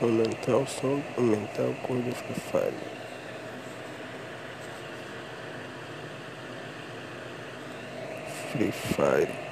Aumentar o som, aumentar o cor do Free Fire. Free Fire.